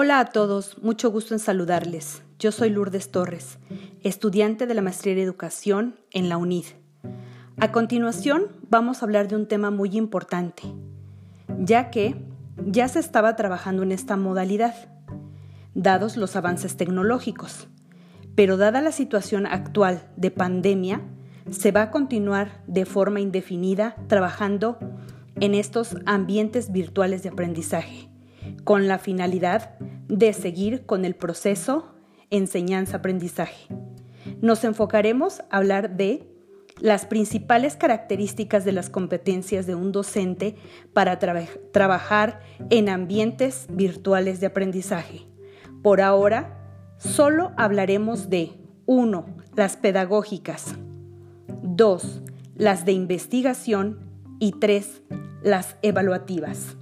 Hola a todos, mucho gusto en saludarles. Yo soy Lourdes Torres, estudiante de la Maestría en Educación en la UNID. A continuación vamos a hablar de un tema muy importante, ya que ya se estaba trabajando en esta modalidad, dados los avances tecnológicos, pero dada la situación actual de pandemia, se va a continuar de forma indefinida trabajando en estos ambientes virtuales de aprendizaje, con la finalidad de seguir con el proceso enseñanza-aprendizaje. Nos enfocaremos a hablar de las principales características de las competencias de un docente para trabajar en ambientes virtuales de aprendizaje. Por ahora, solo hablaremos de 1. Las pedagógicas. 2. Las de investigación. Y 3. Las evaluativas.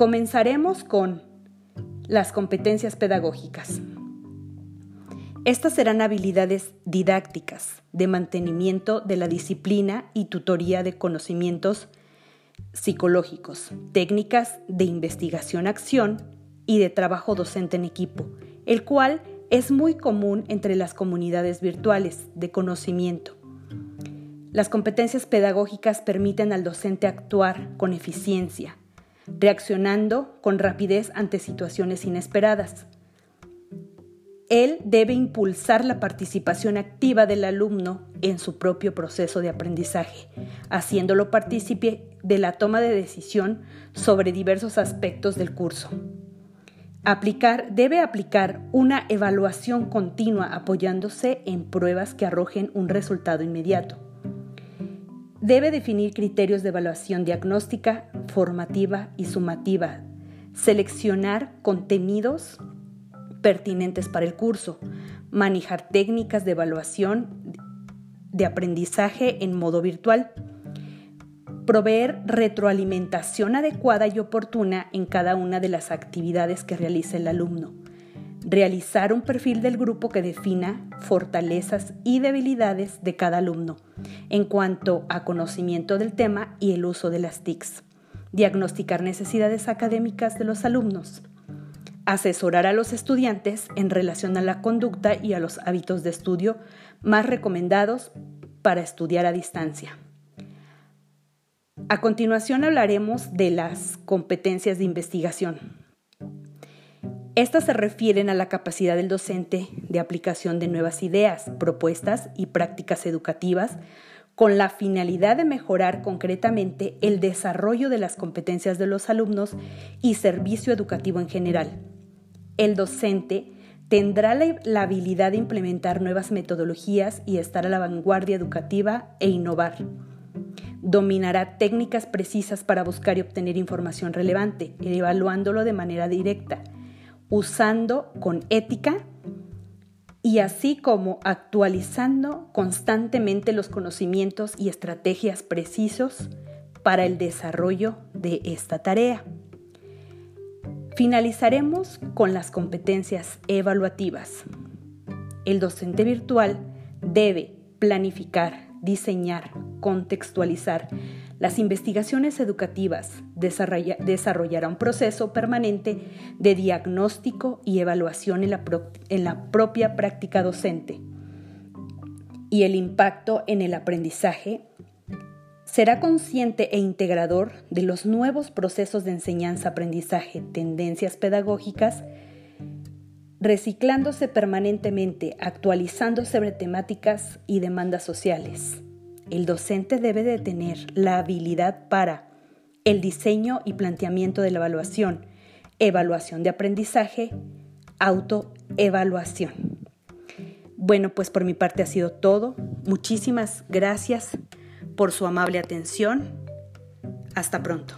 Comenzaremos con las competencias pedagógicas. Estas serán habilidades didácticas de mantenimiento de la disciplina y tutoría de conocimientos psicológicos, técnicas de investigación-acción y de trabajo docente en equipo, el cual es muy común entre las comunidades virtuales de conocimiento. Las competencias pedagógicas permiten al docente actuar con eficiencia, reaccionando con rapidez ante situaciones inesperadas. Él debe impulsar la participación activa del alumno en su propio proceso de aprendizaje, haciéndolo partícipe de la toma de decisión sobre diversos aspectos del curso. Aplicar debe aplicar una evaluación continua apoyándose en pruebas que arrojen un resultado inmediato. Debe definir criterios de evaluación diagnóstica, formativa y sumativa. Seleccionar contenidos pertinentes para el curso. Manejar técnicas de evaluación de aprendizaje en modo virtual. Proveer retroalimentación adecuada y oportuna en cada una de las actividades que realice el alumno realizar un perfil del grupo que defina fortalezas y debilidades de cada alumno en cuanto a conocimiento del tema y el uso de las TICs, diagnosticar necesidades académicas de los alumnos, asesorar a los estudiantes en relación a la conducta y a los hábitos de estudio más recomendados para estudiar a distancia. A continuación hablaremos de las competencias de investigación. Estas se refieren a la capacidad del docente de aplicación de nuevas ideas, propuestas y prácticas educativas con la finalidad de mejorar concretamente el desarrollo de las competencias de los alumnos y servicio educativo en general. El docente tendrá la, habilidad de implementar nuevas metodologías y estar a la vanguardia educativa e innovar. Dominará técnicas precisas para buscar y obtener información relevante, evaluándolo de manera directa usando con ética y así como actualizando constantemente los conocimientos y estrategias precisos para el desarrollo de esta tarea. Finalizaremos con las competencias evaluativas. El docente virtual debe planificar, diseñar, contextualizar las investigaciones educativas desarrollarán un proceso permanente de diagnóstico y evaluación en la, en la propia práctica docente y el impacto en el aprendizaje será consciente e integrador de los nuevos procesos de enseñanza-aprendizaje, tendencias pedagógicas, reciclándose permanentemente, actualizándose sobre temáticas y demandas sociales. El docente debe de tener la habilidad para el diseño y planteamiento de la evaluación, evaluación de aprendizaje, autoevaluación. Bueno, pues por mi parte ha sido todo. Muchísimas gracias por su amable atención. Hasta pronto.